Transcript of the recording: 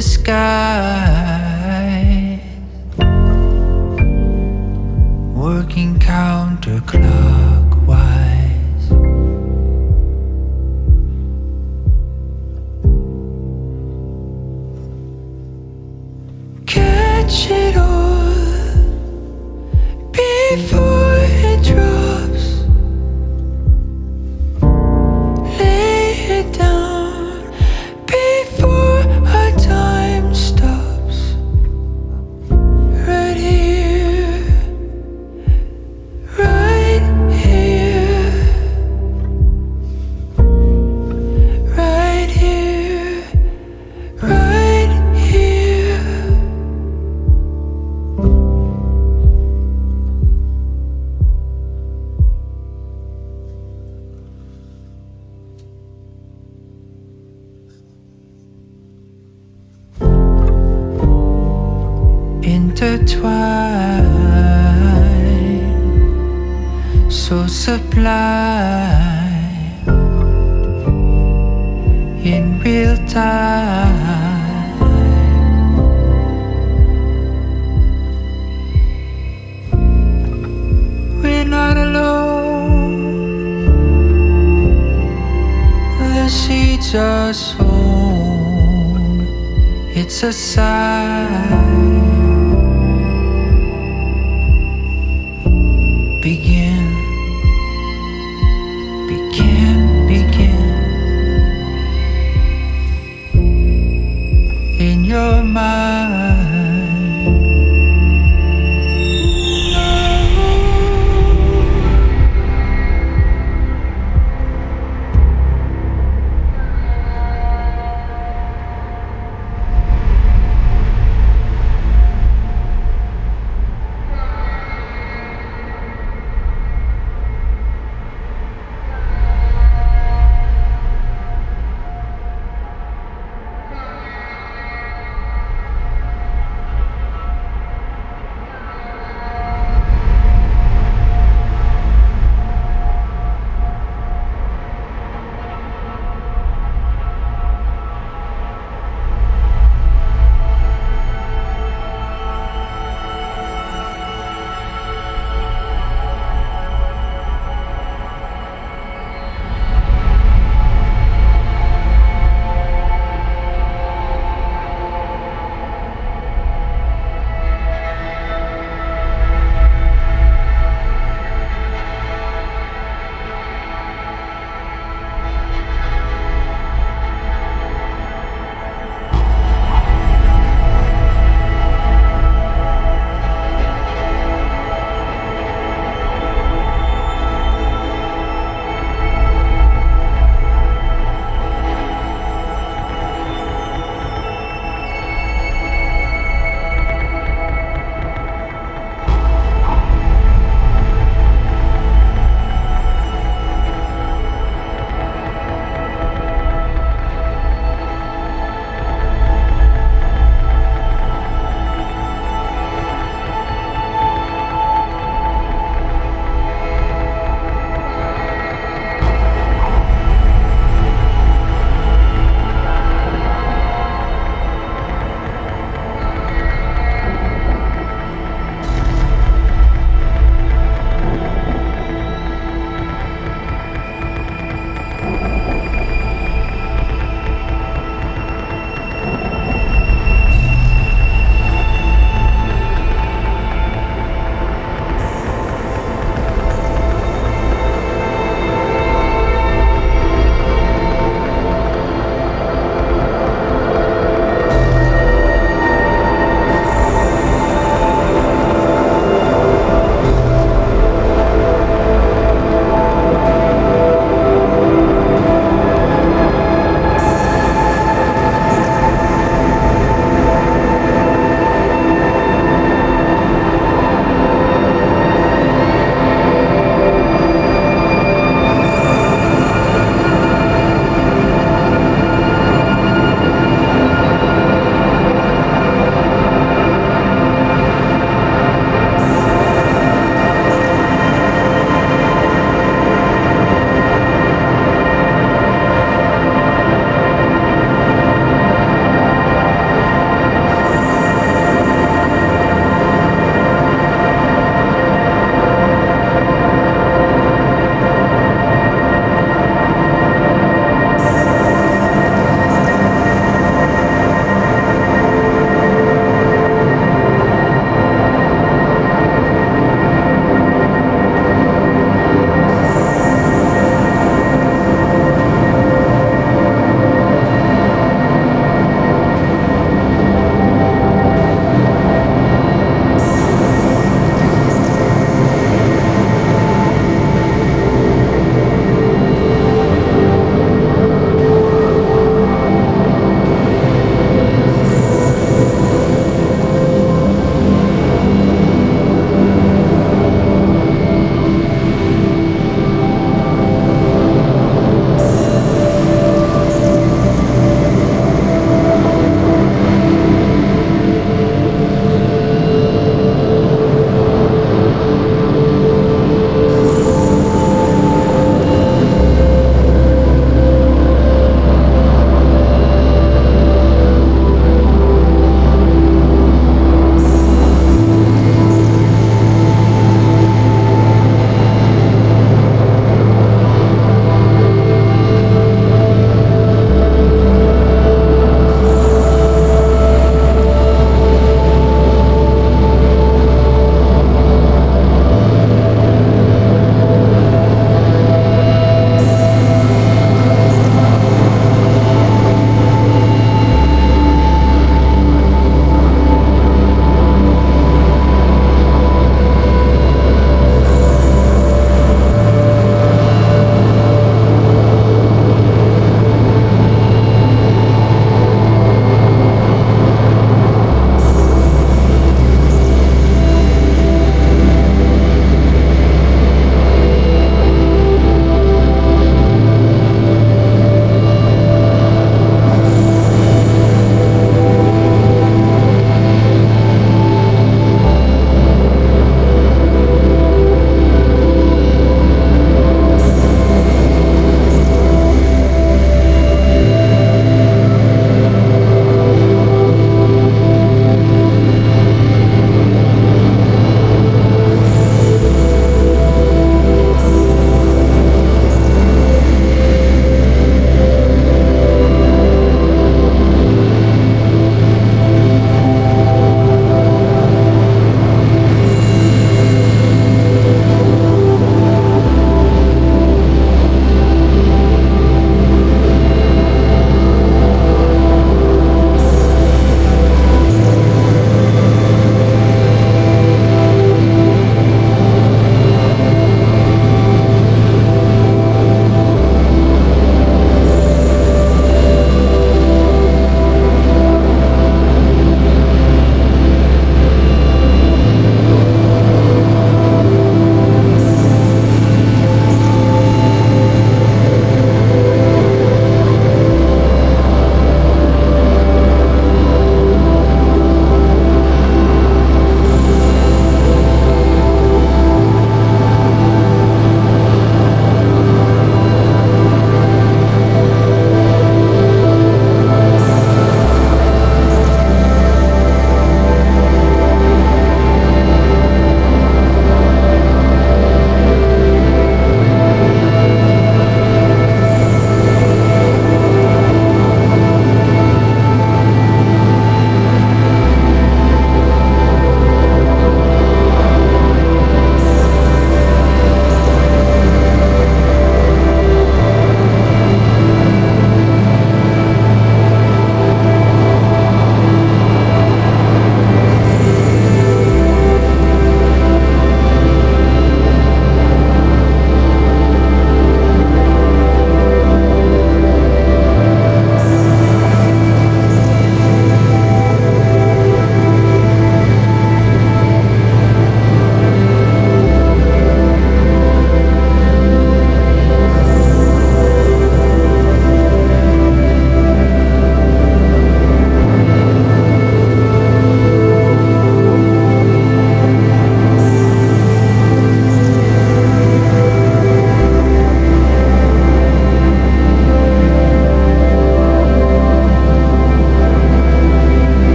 sky.